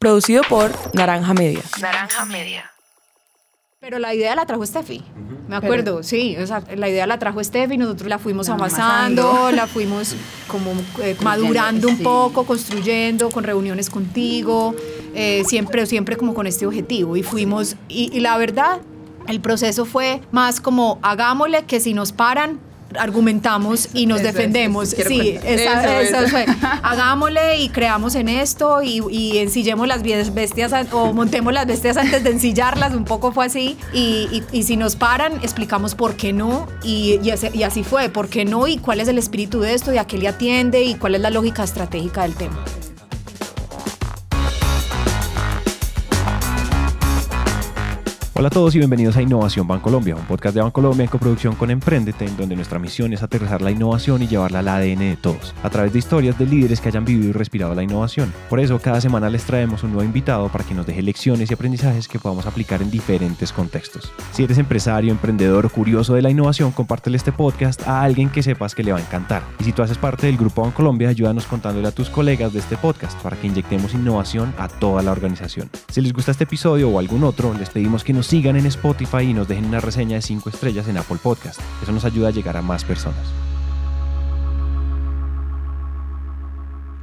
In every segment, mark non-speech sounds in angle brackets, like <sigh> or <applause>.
Producido por Naranja Media. Naranja Media. Pero la idea la trajo Steffi, me acuerdo, sí, o sea, la idea la trajo Steffi, nosotros la fuimos La amasando, amasando. la fuimos como eh, madurando un sí. poco, construyendo, con reuniones contigo, eh, siempre, siempre como con este objetivo. Y fuimos, y, y la verdad, el proceso fue más como hagámosle que si nos paran, argumentamos y nos Eso defendemos. eso sí, contar. esa- Eso, eso eso. fue. Hagámosle y creamos en esto y, y ensillemos las bestias o montemos las bestias antes de ensillarlas, un poco fue así. Y, y- y si nos paran, explicamos por qué no. Y, y ese- y así fue, por qué no y cuál es el espíritu de esto y a qué le atiende y cuál es la lógica estratégica del tema. Hola a todos y bienvenidos a Innovación Bancolombia, un podcast de Bancolombia en coproducción con Emprendete, en donde nuestra misión es aterrizar la innovación y llevarla al ADN de todos, a través de historias de líderes que hayan vivido y respirado la innovación. Por eso, cada semana les traemos un nuevo invitado para que nos deje lecciones y aprendizajes que podamos aplicar en diferentes contextos. Si eres empresario, emprendedor o curioso de la innovación, compártele este podcast a alguien que sepas que le va a encantar. Y si tú haces parte del Grupo Bancolombia, ayúdanos contándole a tus colegas de este podcast para que inyectemos innovación a toda la organización. Si les gusta este episodio o algún otro, les pedimos que nos sigan en Spotify y nos dejen una reseña de 5 estrellas en Apple Podcast. Eso nos ayuda a llegar a más personas.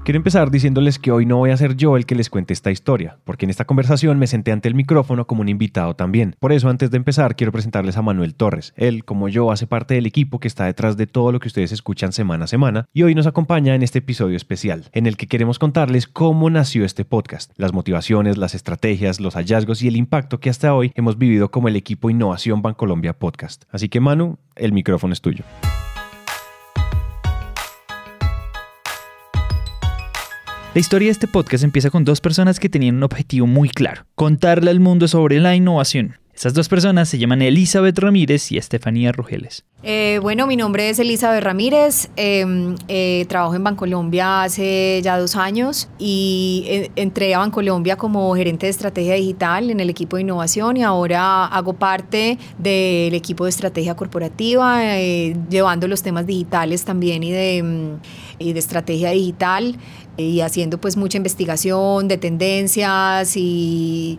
Quiero empezar diciéndoles que hoy no voy a ser yo el que les cuente esta historia, porque en esta conversación me senté ante el micrófono como un invitado también. Por eso, antes de empezar, quiero presentarles a Manuel Torres. Él, como yo, hace parte del equipo que está detrás de todo lo que ustedes escuchan semana a semana y hoy nos acompaña en este episodio especial, en el que queremos contarles cómo nació este podcast, las motivaciones, las estrategias, los hallazgos y el impacto que hasta hoy hemos vivido como el equipo Innovación Bancolombia Podcast. Así que, Manu, el micrófono es tuyo. La historia de este podcast empieza con dos personas que tenían un objetivo muy claro, contarle al mundo sobre la innovación. Esas dos personas se llaman Elizabeth Ramírez y Estefanía Rugeles. Eh, bueno, mi nombre es Elizabeth Ramírez, eh, eh, trabajo en Bancolombia hace ya dos años y eh, entré a Bancolombia como gerente de estrategia digital en el equipo de innovación y ahora hago parte del equipo de estrategia corporativa, llevando los temas digitales también y de, de estrategia digital y haciendo pues mucha investigación de tendencias y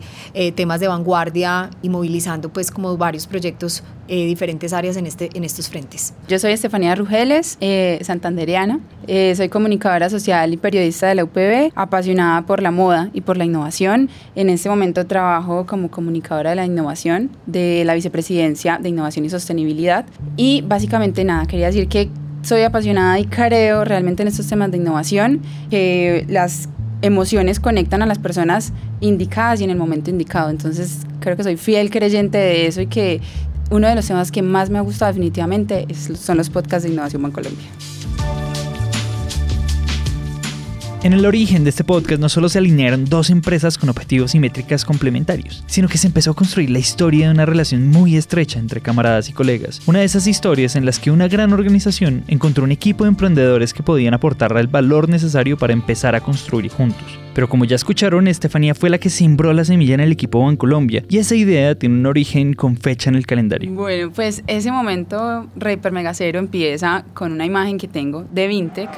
temas de vanguardia y movilizando pues como varios proyectos eh, diferentes áreas en, este, en estos frentes. Yo soy Estefanía Rugeles, eh, santandereana. Eh, soy comunicadora social y periodista de la UPB, apasionada por la moda y por la innovación. En este momento trabajo como comunicadora de la innovación de la Vicepresidencia de Innovación y Sostenibilidad. Y básicamente nada, quería decir que soy apasionada y creo realmente en estos temas de innovación, que las emociones conectan a las personas indicadas y en el momento indicado. Entonces creo que soy fiel creyente de eso y que uno de los temas que más me ha gustado definitivamente son los podcasts de Innovación Bancolombia. En el origen de este podcast no solo se alinearon dos empresas con objetivos y métricas complementarios, sino que se empezó a construir la historia de una relación muy estrecha entre camaradas y colegas. Una de esas historias en las que una gran organización encontró un equipo de emprendedores que podían aportarle el valor necesario para empezar a construir juntos. Pero como ya escucharon, Estefanía fue la que sembró la semilla en el equipo Bancolombia y esa idea tiene un origen con fecha en el calendario. Bueno, pues ese momento Reaper Megacero empieza con una imagen que tengo de Vintec.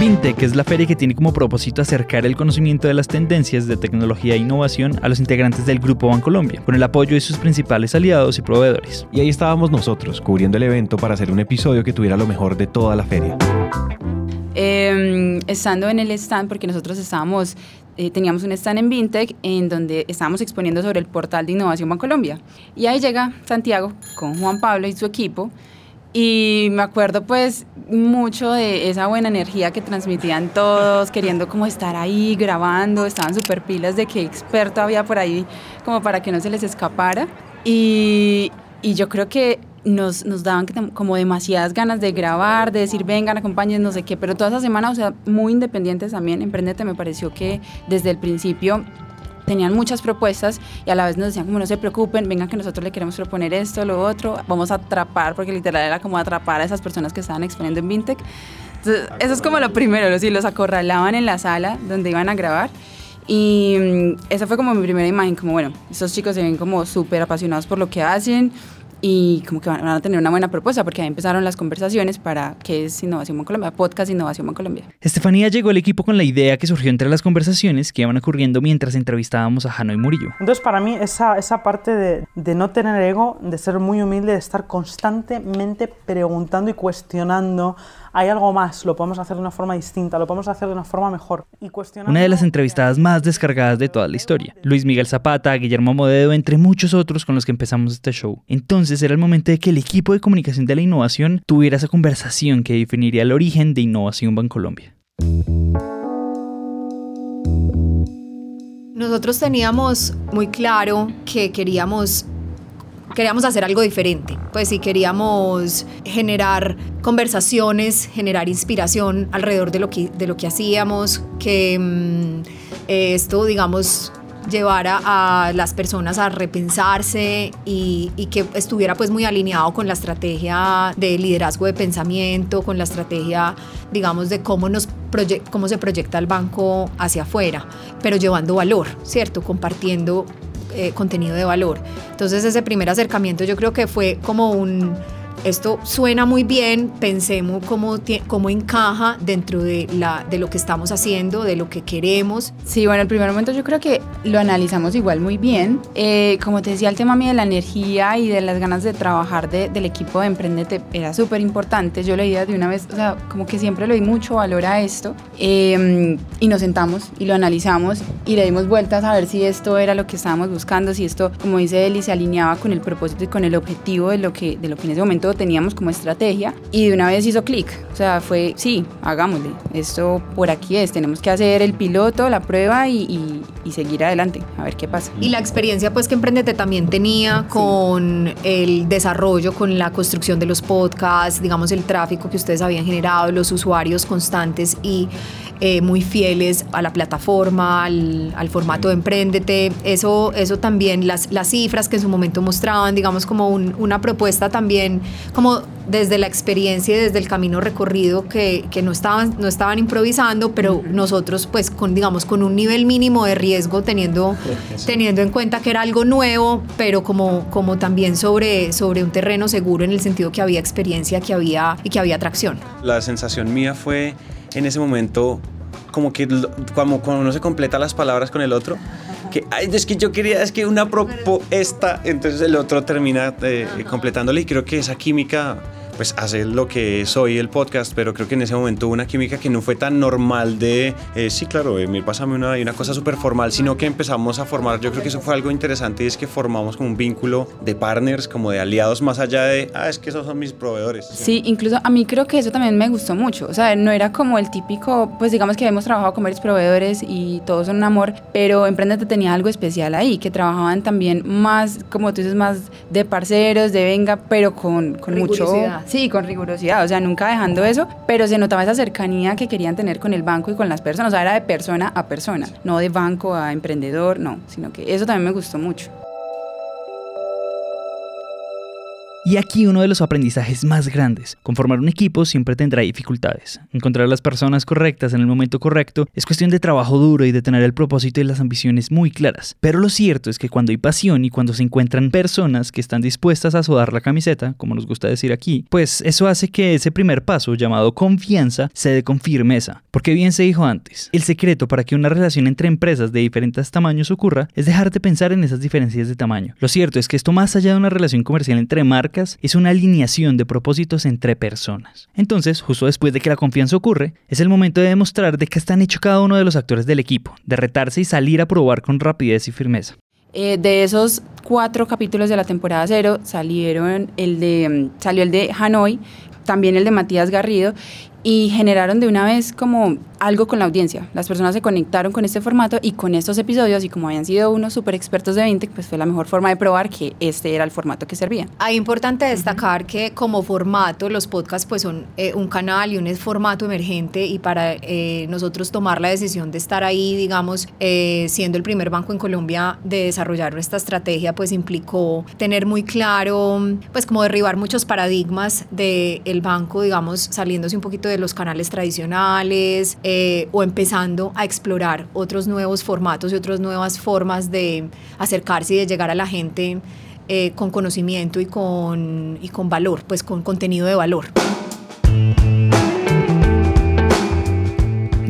Vintec es la feria que tiene como propósito acercar el conocimiento de las tendencias de tecnología e innovación a los integrantes del Grupo Bancolombia, con el apoyo de sus principales aliados y proveedores. Y ahí estábamos nosotros, cubriendo el evento para hacer un episodio que tuviera lo mejor de toda la feria. Eh, estando en el stand, porque nosotros estábamos, eh, teníamos un stand en Vintec en donde estábamos exponiendo sobre el portal de Innovación Bancolombia. Y ahí llega Santiago con Juan Pablo y su equipo. Y me acuerdo pues mucho de esa buena energía que transmitían todos, queriendo como estar ahí grabando, estaban súper pilas de qué experto había por ahí como para que no se les escapara. Y, y yo creo que nos, nos daban como demasiadas ganas de grabar, de decir, vengan, acompañen, no sé qué, pero toda esa semana, o sea, muy independientes también. Emprendete me pareció que desde el principio tenían muchas propuestas y a la vez nos decían como no se preocupen, vengan que nosotros le queremos proponer esto, lo otro, vamos a atrapar, porque literal era como atrapar a esas personas que estaban exponiendo en Vintec. Entonces, eso es como lo primero, los, los acorralaban en la sala donde iban a grabar. Y mm, esa fue como mi primera imagen, como bueno, estos chicos se ven como súper apasionados por lo que hacen, y como que van, a tener una buena propuesta porque ahí empezaron las conversaciones para qué es Innovación en Colombia, podcast Innovación en Colombia. Estefanía llegó al equipo con la idea que surgió entre las conversaciones que iban ocurriendo mientras entrevistábamos a Hanoi Murillo. Entonces para mí esa, esa parte de, de no tener ego, de ser muy humilde, de estar constantemente preguntando y cuestionando hay algo más, lo podemos hacer de una forma distinta, lo podemos hacer de una forma mejor. Y una de las entrevistadas más descargadas de toda la historia. Luis Miguel Zapata, Guillermo Modedo, entre muchos otros con los que empezamos este show. Entonces era el momento de que el equipo de comunicación de la innovación tuviera esa conversación que definiría el origen de Innovación Bancolombia. Nosotros teníamos muy claro que queríamos queríamos hacer algo diferente. Pues sí, queríamos generar conversaciones, generar inspiración alrededor de lo que, de lo que hacíamos, que mm, esto, digamos, llevara a las personas a repensarse y, que estuviera pues muy alineado con la estrategia de liderazgo de pensamiento, con la estrategia, digamos, de cómo, nos cómo se proyecta el banco hacia afuera, pero llevando valor, ¿cierto? Compartiendo eh, contenido de valor. Entonces ese primer acercamiento yo creo que fue como un esto suena muy bien, pensemos cómo, cómo encaja dentro de, la, de lo que estamos haciendo, de lo que queremos. Sí, bueno, el primer momento yo creo que lo analizamos igual muy bien. Eh, como te decía, el tema mío de la energía y de las ganas de trabajar del equipo de Emprendete era súper importante. Yo leía de una vez, o sea, como que siempre le di mucho valor a esto. Em, y nos sentamos y lo analizamos y le dimos vueltas a ver si esto era lo que estábamos buscando, si esto, como dice Eli, se alineaba con el propósito y con el objetivo de lo que, de lo que en ese momento teníamos como estrategia y de una vez hizo clic. O sea, fue, sí, hagámosle, esto por aquí es, tenemos que hacer el piloto, la prueba y, y, seguir adelante, a ver qué pasa. Y la experiencia pues que Emprendete también tenía con el desarrollo, con la construcción de los podcasts, digamos el tráfico que ustedes habían generado, los usuarios constantes y eh, muy fieles a la plataforma, al, al, formato de Emprendete. Eso, eso también, las, las cifras que en su momento mostraban, digamos, como una propuesta también, como desde la experiencia y desde el camino recorrido que, que no, estaban, no estaban improvisando, pero nosotros, pues, con, digamos, con un nivel mínimo de riesgo, teniendo, <laughs> teniendo en cuenta que era algo nuevo, pero como, como también sobre, sobre un terreno seguro en el sentido que había experiencia que había, y que había atracción. La sensación mía fue en ese momento como que como cuando uno se completa las palabras con el otro que ay, es que yo quería es que una propuesta entonces el otro termina eh, completándole y creo que esa química pues hace lo que soy el podcast, pero creo que en ese momento hubo una química que no fue tan normal de, eh, sí, claro, Emil, pásame una, una cosa súper formal, sino que empezamos a formar, yo creo que eso fue algo interesante y es que formamos como un vínculo de partners, como de aliados más allá de, ah, es que esos son mis proveedores. Sí, incluso a mí creo que eso también me gustó mucho, o sea, no era como el típico, pues digamos que hemos trabajado con varios proveedores y todos son un amor, pero Emprendete tenía algo especial ahí, que trabajaban también más, como tú dices, más de parceros, de venga, pero con, con mucho Sí, con rigurosidad, o sea, nunca dejando eso, pero se notaba esa cercanía que querían tener con el banco y con las personas, o sea, era de persona a persona, no de banco a emprendedor, no, sino que eso también me gustó mucho. Y aquí uno de los aprendizajes más grandes. Conformar un equipo siempre tendrá dificultades. Encontrar las personas correctas en el momento correcto es cuestión de trabajo duro y de tener el propósito y las ambiciones muy claras. Pero lo cierto es que cuando hay pasión y cuando se encuentran personas que están dispuestas a sudar la camiseta, como nos gusta decir aquí, pues eso hace que ese primer paso llamado confianza se dé con firmeza. Porque bien se dijo antes, el secreto para que una relación entre empresas de diferentes tamaños ocurra es dejar de pensar en esas diferencias de tamaño. Lo cierto es que esto más allá de una relación comercial entre marcas, es una alineación de propósitos entre personas. Entonces, justo después de que la confianza ocurre, es el momento de demostrar de qué están hechos cada uno de los actores del equipo, de retarse y salir a probar con rapidez y firmeza. Eh, de esos cuatro capítulos de la temporada cero salieron el de, mm, salió el de Hanoi, también el de Matías Garrido y generaron de una vez como algo con la audiencia. Las personas se conectaron con este formato y con estos episodios y como habían sido unos super expertos de 20, pues fue la mejor forma de probar que este era el formato que servía. Hay importante destacar que como formato los podcasts pues son eh, un canal y un formato emergente y para eh, nosotros tomar la decisión de estar ahí, digamos, eh, siendo el primer banco en Colombia de desarrollar esta estrategia, pues implicó tener muy claro, pues como derribar muchos paradigmas del banco, digamos, saliéndose un poquito de los canales tradicionales eh, o empezando a explorar otros nuevos formatos y otras nuevas formas de acercarse y de llegar a la gente eh, con conocimiento y con, y con valor, pues con contenido de valor.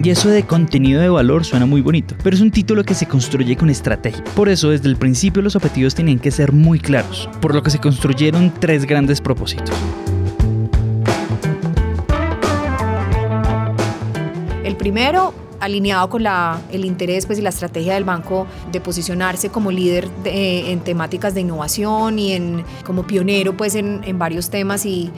Y eso de contenido de valor suena muy bonito, pero es un título que se construye con estrategia. Por eso, desde el principio los objetivos tenían que ser muy claros, por lo que se construyeron tres grandes propósitos. Primero, alineado con la, el interés pues, y la estrategia del banco de posicionarse como líder de- en temáticas de innovación y en, como pionero pues, en, en varios temas y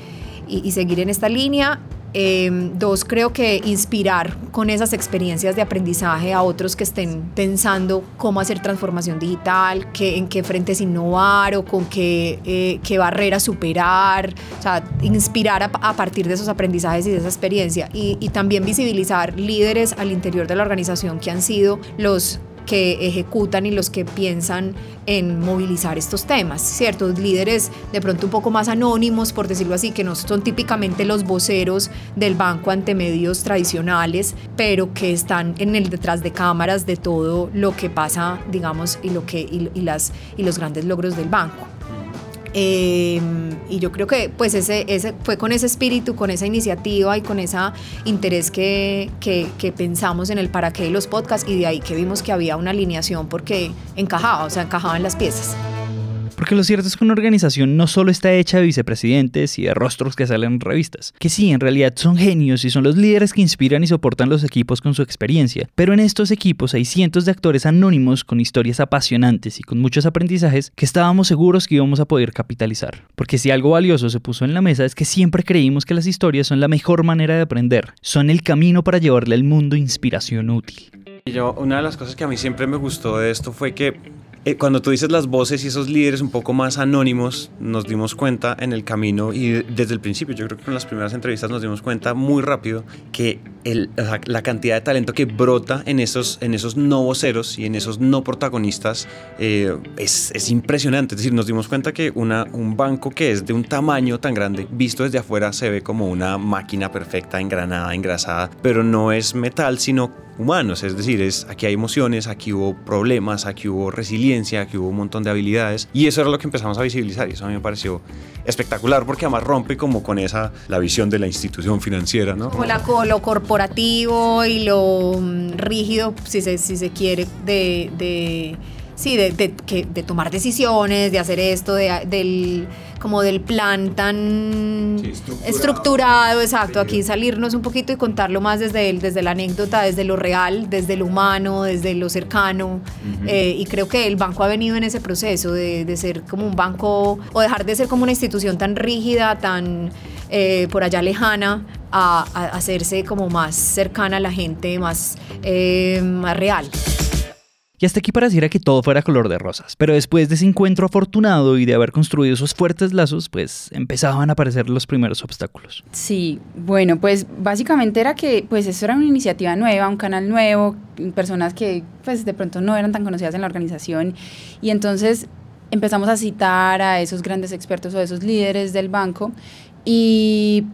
seguir en esta línea. Eh, dos, creo que inspirar con esas experiencias de aprendizaje a otros que estén pensando cómo hacer transformación digital, qué, en qué frentes innovar o con qué, eh, qué barreras superar, o sea, inspirar a, partir de esos aprendizajes y de esa experiencia y también visibilizar líderes al interior de la organización que han sido los que ejecutan y los que piensan en movilizar estos temas, ¿cierto? Líderes de pronto un poco más anónimos, por decirlo así, que no son típicamente los voceros del banco ante medios tradicionales, pero que están en el detrás de cámaras de todo lo que pasa, digamos, y, lo que, y, las, y los grandes logros del banco. Eh, y yo creo que pues ese, fue con ese espíritu, con esa iniciativa y con ese interés que, que, que pensamos en el para qué de los podcasts y de ahí que vimos que había una alineación porque encajaba, o sea, encajaban las piezas. Porque lo cierto es que una organización no solo está hecha de vicepresidentes y de rostros que salen en revistas, que sí, en realidad son genios y son los líderes que inspiran y soportan los equipos con su experiencia, pero en estos equipos hay cientos de actores anónimos con historias apasionantes y con muchos aprendizajes que estábamos seguros que íbamos a poder capitalizar. Porque si algo valioso se puso en la mesa es que siempre creímos que las historias son la mejor manera de aprender, son el camino para llevarle al mundo inspiración útil. Y yo, una de las cosas que a mí siempre me gustó de esto fue que eh, cuando tú dices las voces y esos líderes un poco más anónimos, nos dimos cuenta en el camino y desde el principio, yo creo que en las primeras entrevistas nos dimos cuenta muy rápido que la cantidad de talento que brota en esos, en esos no voceros y en esos no protagonistas eh, es, es impresionante. Es decir, nos dimos cuenta que una, un banco que es de un tamaño tan grande, visto desde afuera, se ve como una máquina perfecta, engranada, engrasada, pero no es metal, sino humanos, es decir, es, aquí hay emociones, aquí hubo problemas, aquí hubo resiliencia, aquí hubo un montón de habilidades y eso era lo que empezamos a visibilizar y eso a mí me pareció espectacular porque además rompe como con esa, la visión de la institución financiera, ¿no? Como lo corporativo y lo mm, rígido, si se, si se quiere, de, de sí, de, de, de, tomar decisiones, de hacer esto, de, del, como del plan tan sí, estructurado. estructurado. exacto. Aquí salirnos un poquito y contarlo más desde, el, desde la anécdota, desde lo real, desde lo humano, desde lo cercano. Uh -huh. eh, y creo que el banco ha venido en ese proceso de, de, ser como un banco, o dejar de ser como una institución tan rígida, tan eh, por allá lejana, a, a, hacerse como más cercana a la gente, más, eh, más real. Y hasta aquí pareciera que todo fuera color de rosas. Pero después de ese encuentro afortunado y de haber construido esos fuertes lazos, pues empezaban a aparecer los primeros obstáculos. Sí, bueno, pues básicamente era que pues eso era una iniciativa nueva, un canal nuevo, personas que pues de pronto no eran tan conocidas en la organización y entonces empezamos a citar a esos grandes expertos o a esos líderes del banco y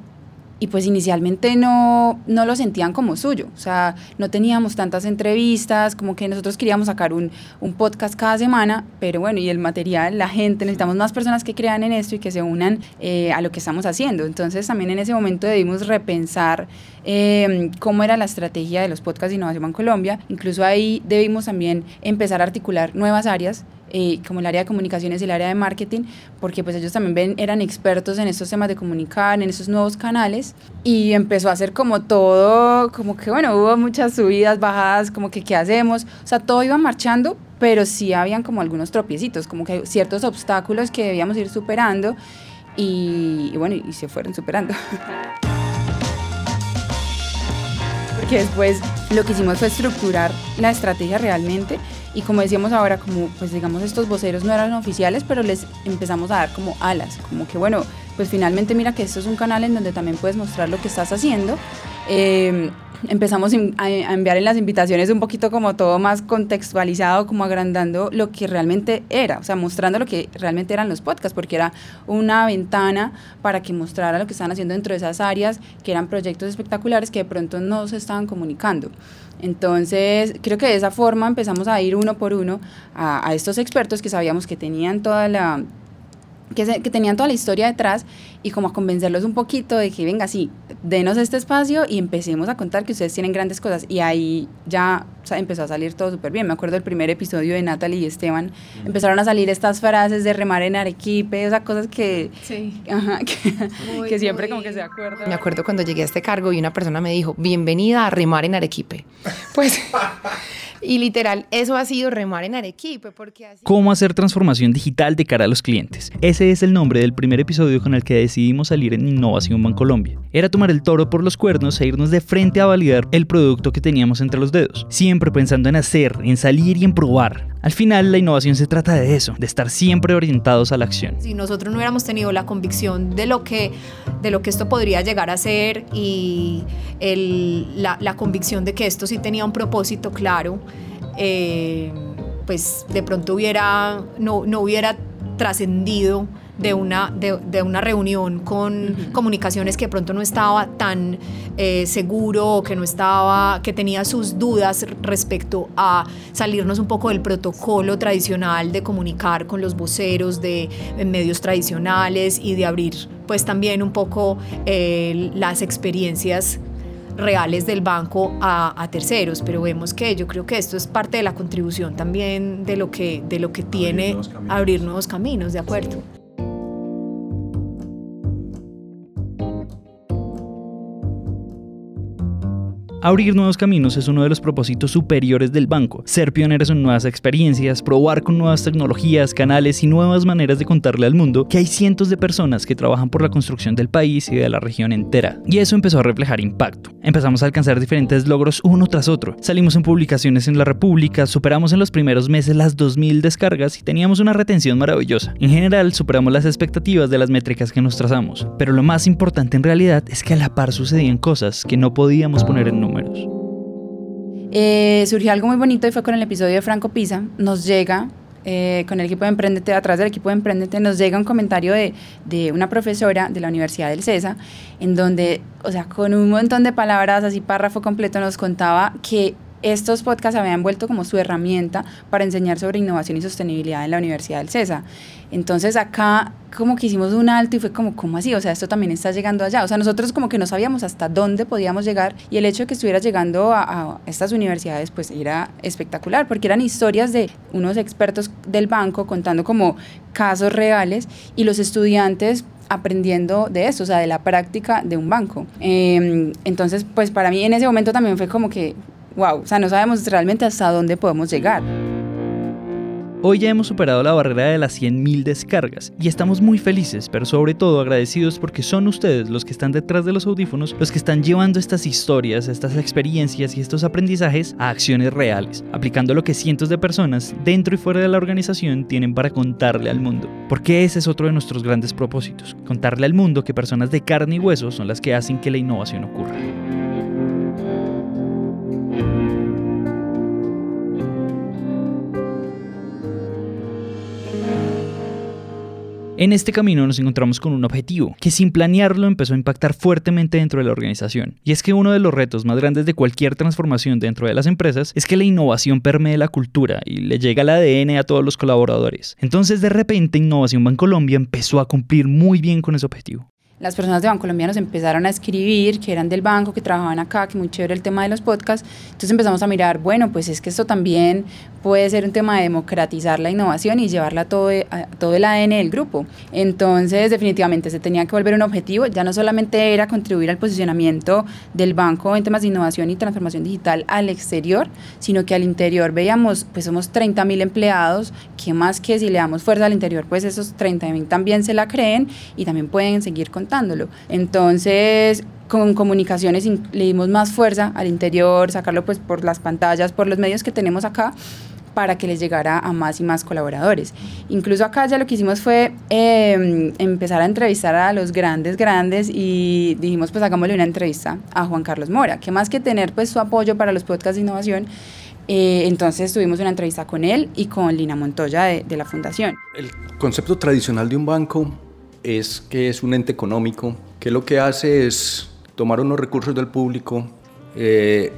y pues inicialmente no, no lo sentían como suyo, o sea, no teníamos tantas entrevistas, como que nosotros queríamos sacar un, un, podcast cada semana, pero bueno, y el material, la gente, necesitamos más personas que crean en esto y que se unan eh, a lo que estamos haciendo. Entonces también en ese momento debimos repensar eh, cómo era la estrategia de los podcasts de innovación en Colombia, incluso ahí debimos también empezar a articular nuevas áreas eh, como el área de comunicaciones y el área de marketing, porque pues ellos también ven, eran expertos en estos temas de comunicar, en esos nuevos canales, y empezó a hacer como todo, como que bueno, hubo muchas subidas, bajadas, como que qué hacemos, o sea, todo iba marchando, pero sí habían como algunos tropiecitos, como que ciertos obstáculos que debíamos ir superando, y, y bueno, y se fueron superando. <laughs> porque después lo que hicimos fue estructurar la estrategia realmente y como decíamos ahora, como pues digamos estos voceros no eran oficiales, pero les empezamos a dar como alas, como que bueno, pues finalmente mira que esto es un canal en donde también puedes mostrar lo que estás haciendo. Eh, empezamos a enviar en las invitaciones un poquito como todo más contextualizado, como agrandando lo que realmente era, o sea, mostrando lo que realmente eran los podcasts, porque era una ventana para que mostrara lo que estaban haciendo dentro de esas áreas, que eran proyectos espectaculares que de pronto no se estaban comunicando. Entonces, creo que de esa forma empezamos a ir uno por uno a, a estos expertos que sabíamos que tenían toda la que, se- que tenían toda la historia detrás y como a convencerlos un poquito de que venga, sí, denos este espacio y empecemos a contar que ustedes tienen grandes cosas. Y ahí ya o sea, empezó a salir todo súper bien. Me acuerdo del primer episodio de Natalie y Esteban, empezaron a salir estas frases de remar en Arequipe, o sea, cosas que, Sí. <laughs> ajá, que, Muy, que siempre muy- como que se acuerdan. Me acuerdo cuando llegué a este cargo y una persona me dijo, bienvenida a remar en Arequipe. Pues, y literal, eso ha sido remar en Arequipe, porque. ¿Cómo hacer transformación digital de cara a los clientes? Ese es el nombre del primer episodio con el que decidimos salir en Innovación Bancolombia. Era tomar el toro por los cuernos e irnos de frente a validar el producto que teníamos entre los dedos, siempre pensando en hacer, en salir y en probar. Al final, la innovación se trata de eso, de estar siempre orientados a la acción. Si nosotros no hubiéramos tenido la convicción de lo que, de lo que esto podría llegar a ser y la convicción de que esto sí tenía un propósito claro, eh, pues de pronto hubiera, no, no hubiera trascendido de una, de, de una reunión con comunicaciones que de pronto no estaba tan eh, seguro o que no estaba, que tenía sus dudas respecto a salirnos un poco del protocolo tradicional de comunicar con los voceros de, medios tradicionales y de abrir pues también un poco eh, las experiencias reales del banco a, a terceros, pero vemos que yo creo que esto es parte de la contribución también de lo que, de lo que tiene nuevos caminos. abrir nuevos caminos, de acuerdo. Abrir nuevos caminos es uno de los propósitos superiores del banco. Ser pioneros en nuevas experiencias, probar con nuevas tecnologías, canales y nuevas maneras de contarle al mundo que hay cientos de personas que trabajan por la construcción del país y de la región entera. Y eso empezó a reflejar impacto. Empezamos a alcanzar diferentes logros uno tras otro. Salimos en publicaciones en la República, superamos en los primeros meses las 2.000 descargas y teníamos una retención maravillosa. En general, superamos las expectativas de las métricas que nos trazamos. Pero lo más importante en realidad es que a la par sucedían cosas que no podíamos poner en Eh, surgió algo muy bonito y fue con el episodio de Franco Pisa. Nos llega, eh, con el equipo de Emprendete, atrás del equipo de Emprendete, nos llega un comentario de, de una profesora de la Universidad del CESA, en donde, o sea, con un montón de palabras, así párrafo completo, nos contaba que estos podcasts habían vuelto como su herramienta para enseñar sobre innovación y sostenibilidad en la Universidad del CESA. Entonces acá como que hicimos un alto y fue como, ¿cómo así? O sea, esto también está llegando allá. O sea, nosotros como que no sabíamos hasta dónde podíamos llegar y el hecho de que estuviera llegando a, estas universidades pues era espectacular porque eran historias de unos expertos del banco contando como casos reales y los estudiantes aprendiendo de eso, o sea, de la práctica de un banco. Eh, entonces, pues para mí en ese momento también fue como que, wow, o sea, no sabemos realmente hasta dónde podemos llegar. Hoy ya hemos superado la barrera de las 100.000 descargas y estamos muy felices, pero sobre todo agradecidos porque son ustedes los que están detrás de los audífonos, los que están llevando estas historias, estas experiencias y estos aprendizajes a acciones reales, aplicando lo que cientos de personas dentro y fuera de la organización tienen para contarle al mundo. Porque ese es otro de nuestros grandes propósitos, contarle al mundo que personas de carne y hueso son las que hacen que la innovación ocurra. En este camino nos encontramos con un objetivo que sin planearlo empezó a impactar fuertemente dentro de la organización. Y es que uno de los retos más grandes de cualquier transformación dentro de las empresas es que la innovación permee la cultura y le llega al ADN a todos los colaboradores. Entonces de repente Innovación Bancolombia empezó a cumplir muy bien con ese objetivo. Las personas de Bancolombia nos empezaron a escribir, que eran del banco, que trabajaban acá, que muy chévere el tema de los podcasts. Entonces empezamos a mirar, bueno, pues es que esto también puede ser un tema de democratizar la innovación y llevarla a todo, a todo el ADN del grupo. Entonces, definitivamente se tenía que volver un objetivo. Ya no solamente era contribuir al posicionamiento del banco en temas de innovación y transformación digital al exterior, sino que al interior veíamos, pues somos 30 mil empleados, que más que si le damos fuerza al interior, pues esos 30 mil también se la creen y también pueden seguir Entonces, con comunicaciones le dimos más fuerza al interior, sacarlo pues por las pantallas, por los medios que tenemos acá para que les llegara a más y más colaboradores. Incluso acá ya lo que hicimos fue eh, empezar a entrevistar a los grandes, grandes y dijimos pues hagámosle una entrevista a Juan Carlos Mora, que más que tener pues su apoyo para los podcasts de innovación, eh, entonces tuvimos una entrevista con él y con Lina Montoya de, de la Fundación. El concepto tradicional de un banco es que es un ente económico que lo que hace es tomar unos recursos del público, eh,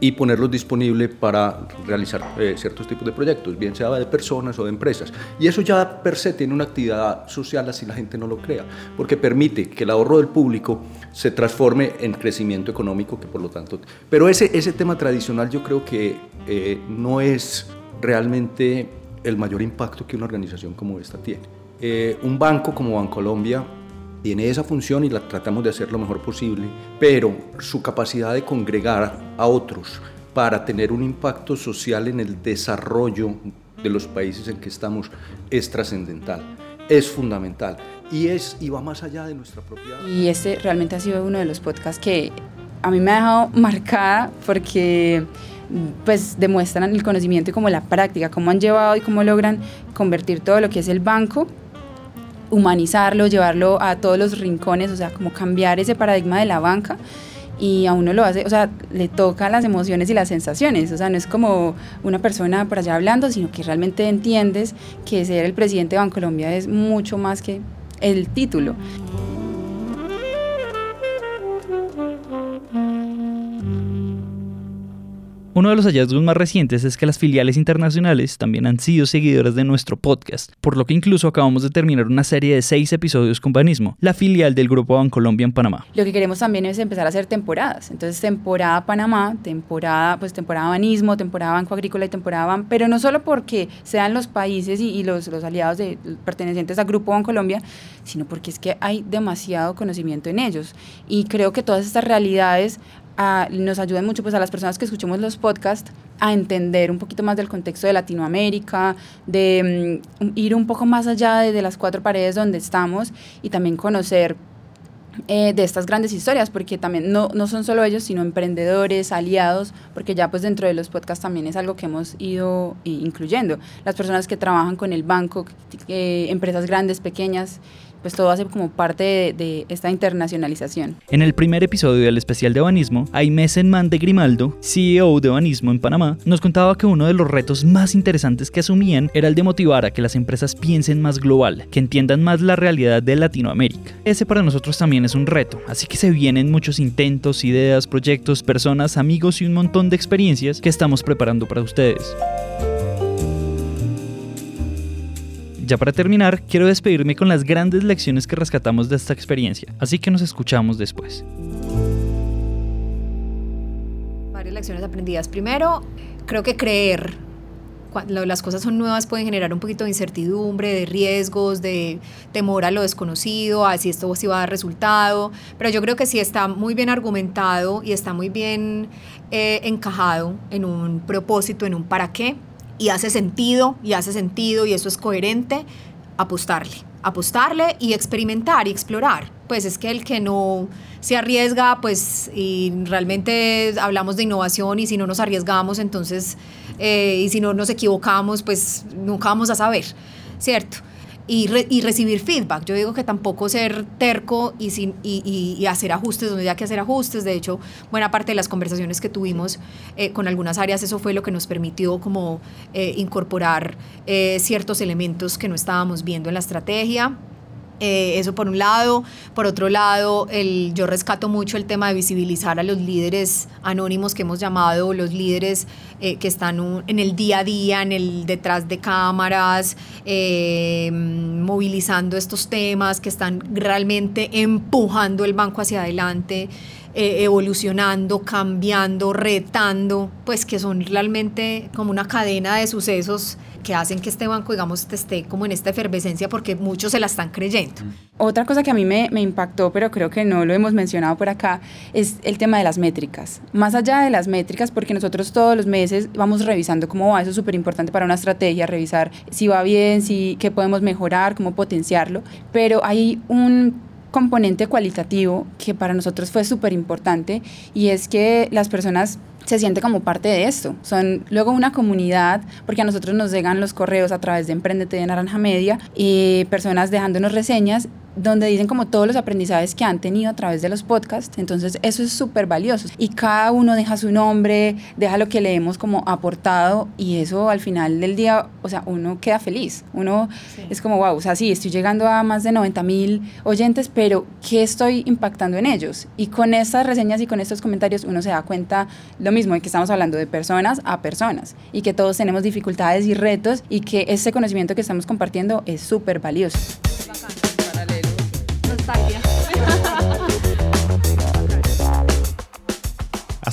y ponerlos disponibles para realizar eh, ciertos tipos de proyectos, bien sea de personas o de empresas. Y eso ya per se tiene una actividad social, así la gente no lo crea, porque permite que el ahorro del público se transforme en crecimiento económico, que por lo tanto... Pero ese, ese tema tradicional yo creo que eh, no es realmente el mayor impacto que una organización como esta tiene. Eh, un banco como Bancolombia tiene esa función y la tratamos de hacer lo mejor posible, pero su capacidad de congregar a otros para tener un impacto social en el desarrollo de los países en que estamos es trascendental, es fundamental y, es, y va más allá de nuestra propia... Y este realmente ha sido uno de los podcasts que a mí me ha dejado <laughs> marcada porque pues demuestran el conocimiento y como la práctica, cómo han llevado y cómo logran convertir todo lo que es el banco humanizarlo, llevarlo a todos los rincones, o sea, como cambiar ese paradigma de la banca y a uno lo hace, o sea, le toca las emociones y las sensaciones, o sea, no es como una persona por allá hablando, sino que realmente entiendes que ser el presidente de Bancolombia es mucho más que el título. Uno de los hallazgos más recientes es que las filiales internacionales también han sido seguidoras de nuestro podcast, por lo que incluso acabamos de terminar una serie de seis episodios con Banismo, la filial del Grupo Bancolombia en Panamá. Lo que queremos también es empezar a hacer temporadas. Entonces, temporada Panamá, temporada, pues temporada Banismo, temporada Banco Agrícola y temporada Ban, pero no solo porque sean los países y, los, aliados de, pertenecientes al Grupo Bancolombia, sino porque es que hay demasiado conocimiento en ellos. Y creo que todas estas realidades nos ayuden mucho pues, a las personas que escuchemos los podcasts a entender un poquito más del contexto de Latinoamérica, de mm, ir un poco más allá de, las cuatro paredes donde estamos y también conocer eh, de estas grandes historias, porque también no, no son solo ellos, sino emprendedores, aliados, porque ya pues dentro de los podcasts también es algo que hemos ido eh, incluyendo. Las personas que trabajan con el banco, eh, empresas grandes, pequeñas, pues todo hace como parte de, esta internacionalización. En el primer episodio del especial de Banismo, Aimé Senman de Grimaldo, CEO de Banismo en Panamá, nos contaba que uno de los retos más interesantes que asumían era el de motivar a que las empresas piensen más global, que entiendan más la realidad de Latinoamérica. Ese para nosotros también es un reto, así que se vienen muchos intentos, ideas, proyectos, personas, amigos y un montón de experiencias que estamos preparando para ustedes. Ya para terminar, quiero despedirme con las grandes lecciones que rescatamos de esta experiencia, así que nos escuchamos después. Varias lecciones aprendidas. Primero, creo que creer cuando las cosas son nuevas pueden generar un poquito de incertidumbre, de riesgos, de temor a lo desconocido, a si esto sí va a dar resultado, pero yo creo que si está muy bien argumentado y está muy bien eh, encajado en un propósito, en un para qué, y hace sentido, y hace sentido, y eso es coherente, apostarle, apostarle y experimentar y explorar. Pues es que el que no se arriesga, pues y realmente hablamos de innovación y si no nos arriesgamos, entonces, eh, y si no nos equivocamos, pues nunca vamos a saber, ¿cierto? Y, recibir feedback. Yo digo que tampoco ser terco y, sin, y, hacer ajustes donde haya que hacer ajustes. De hecho, buena parte de las conversaciones que tuvimos eh, con algunas áreas, eso fue lo que nos permitió como eh, incorporar eh, ciertos elementos que no estábamos viendo en la estrategia. Eh, eso por un lado. Por otro lado, el, yo rescato mucho el tema de visibilizar a los líderes anónimos que hemos llamado, los líderes eh, que están en el día a día, en el detrás de cámaras, eh, movilizando estos temas, que están realmente empujando el banco hacia adelante. evolucionando, cambiando, retando, pues que son realmente como una cadena de sucesos que hacen que este banco, digamos, esté como en esta efervescencia porque muchos se la están creyendo. Otra cosa que a mí me, me, impactó, pero creo que no lo hemos mencionado por acá, es el tema de las métricas. Más allá de las métricas, porque nosotros todos los meses vamos revisando cómo va, eso es súper importante para una estrategia, revisar si va bien, si, qué podemos mejorar, cómo potenciarlo, pero hay un componente cualitativo que para nosotros fue súper importante y es que las personas se siente como parte de esto. Son luego una comunidad, porque a nosotros nos llegan los correos a través de Emprendete de Naranja Media y personas dejándonos reseñas donde dicen como todos los aprendizajes que han tenido a través de los podcasts. Entonces eso es súper valioso. Y cada uno deja su nombre, deja lo que le hemos como aportado y eso al final del día, o sea, uno queda feliz. Uno es como, wow, o sea, sí, estoy llegando a más de 90 mil oyentes, pero ¿qué estoy impactando en ellos? Y con estas reseñas y con estos comentarios uno se da cuenta lo mismo, de que estamos hablando de personas a personas y que todos tenemos dificultades y retos y que ese conocimiento que estamos compartiendo es súper valioso.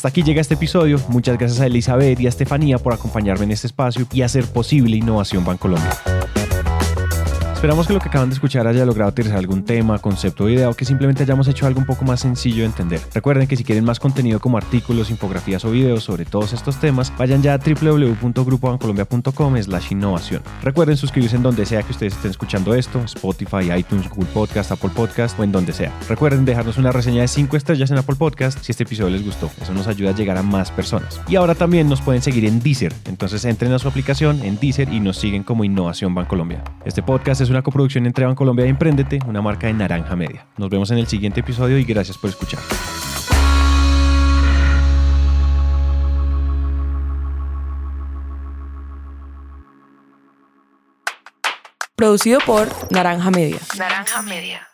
Hasta aquí llega este episodio. Muchas gracias a Elizabeth y a Estefanía por acompañarme en este espacio y hacer posible Innovación Bancolombia. Esperamos que lo que acaban de escuchar haya logrado aterrizar algún tema, concepto o idea o que simplemente hayamos hecho algo un poco más sencillo de entender. Recuerden que si quieren más contenido como artículos, infografías o videos sobre todos estos temas, vayan ya a www.grupobancolombia.com slash innovación. Recuerden suscribirse en donde sea que ustedes estén escuchando esto, Spotify, iTunes, Google Podcast, Apple Podcast o en donde sea. Recuerden dejarnos una reseña de 5 estrellas en Apple Podcast si este episodio les gustó. Eso nos ayuda a llegar a más personas. Y ahora también nos pueden seguir en Deezer. Entonces entren a su aplicación en Deezer y nos siguen como Innovación Bancolombia. Este podcast es una coproducción entre Bancolombia y Emprendete, una marca de Naranja Media. Nos vemos en el siguiente episodio y gracias por escuchar. Producido por Naranja Media. Naranja Media.